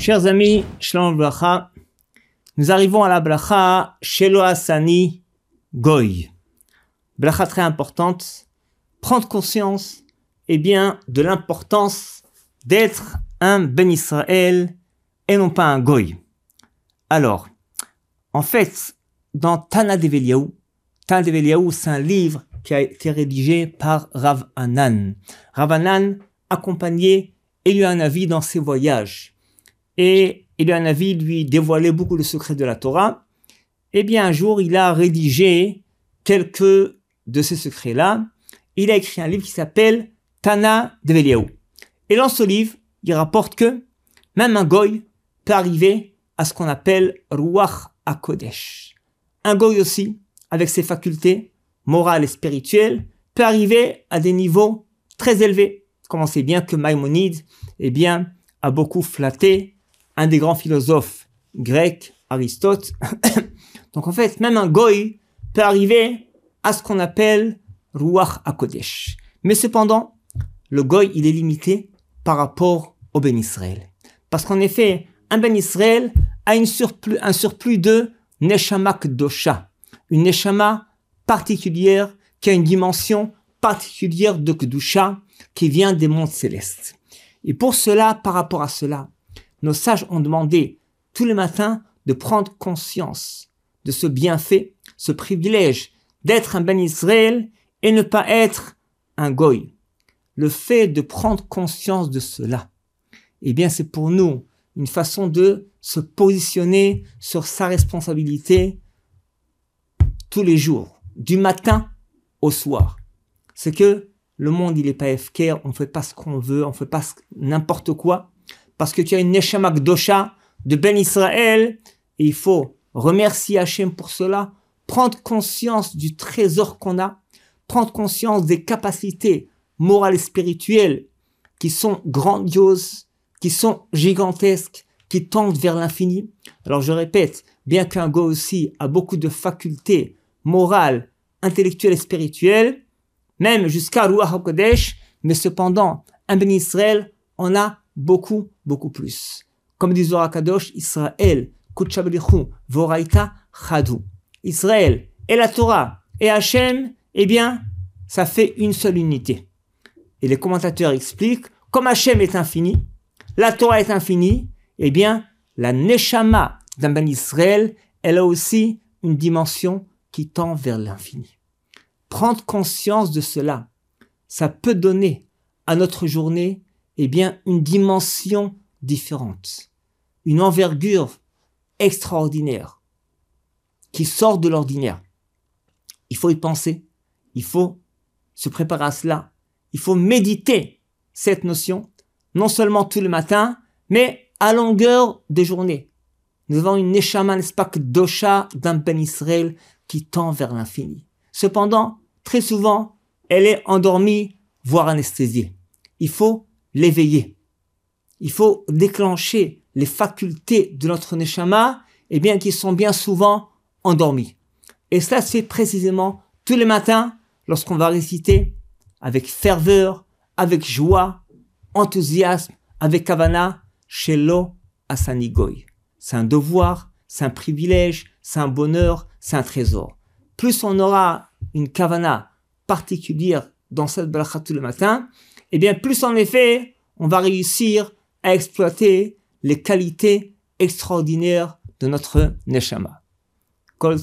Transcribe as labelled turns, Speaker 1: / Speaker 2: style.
Speaker 1: Chers amis, Shalom Bracha, nous arrivons à la Bracha Shelo Asani Goy. Bracha très importante, prendre conscience eh bien, de l'importance d'être un Ben Israël et non pas un Goy. Alors, en fait, dans Tana Develiaou, Tana Develiaou, c'est un livre qui a été rédigé par Rav Anan. Rav Anan accompagnait avis dans ses voyages. Et avis lui dévoilait beaucoup de secrets de la Torah. Eh bien, un jour, il a rédigé quelques de ces secrets-là. Il a écrit un livre qui s'appelle Tana de Et dans ce livre, il rapporte que même un goy peut arriver à ce qu'on appelle Ruach HaKodesh. Un goy aussi, avec ses facultés morales et spirituelles, peut arriver à des niveaux très élevés. Comme on sait bien que Maïmonide, eh bien, a beaucoup flatté un des grands philosophes grecs, Aristote. Donc en fait, même un goy peut arriver à ce qu'on appelle Ruach HaKodesh. Mais cependant, le goy, il est limité par rapport au Ben Israël. Parce qu'en effet, un Ben Israël a une surplus, un surplus de Neshama Kdosha, une Neshama particulière qui a une dimension particulière de Kedusha qui vient des mondes célestes. Et pour cela, par rapport à cela, nos sages ont demandé tous les matins de prendre conscience de ce bienfait, ce privilège d'être un Ben Israël et ne pas être un Goy. Le fait de prendre conscience de cela, eh bien, c'est pour nous une façon de se positionner sur sa responsabilité tous les jours, du matin au soir. C'est que le monde, il est pas FK, on fait pas ce qu'on veut, on fait pas n'importe quoi parce que tu as une Neshama Gdosha de Ben Israël, et il faut remercier Hachem pour cela, prendre conscience du trésor qu'on a, prendre conscience des capacités morales et spirituelles qui sont grandioses, qui sont gigantesques, qui tendent vers l'infini. Alors je répète, bien qu'un go aussi a beaucoup de facultés morales, intellectuelles et spirituelles, même jusqu'à Ruach HaKodesh, mais cependant, un Ben Israël en a beaucoup, beaucoup plus. Comme dit Zohar Kadosh, Israël, Voraita, Chadou. Israël et la Torah et Hachem, eh bien, ça fait une seule unité. Et les commentateurs expliquent, comme Hachem est infini, la Torah est infinie, eh bien, la Neshama d'un Ben Israël, elle a aussi une dimension qui tend vers l'infini. Prendre conscience de cela, ça peut donner à notre journée eh bien, une dimension différente, une envergure extraordinaire qui sort de l'ordinaire. Il faut y penser, il faut se préparer à cela, il faut méditer cette notion, non seulement tous les matins, mais à longueur des journées. Nous avons une neshama, n'est-ce pas, dosha d'un Ben Israël qui tend vers l'infini. Cependant, très souvent, elle est endormie, voire anesthésiée. Il faut l'éveiller. Il faut déclencher les facultés de notre neshama, et eh bien, qui sont bien souvent endormies. Et cela se fait précisément tous les matins lorsqu'on va réciter avec ferveur, avec joie, enthousiasme, avec kavana, Shelo Asanigoy. C'est un devoir, c'est un privilège, c'est un bonheur, c'est un trésor. Plus on aura une kavana particulière dans cette bracha tous les matins, eh bien plus en effet, on va réussir à exploiter les qualités extraordinaires de notre neshama. Kol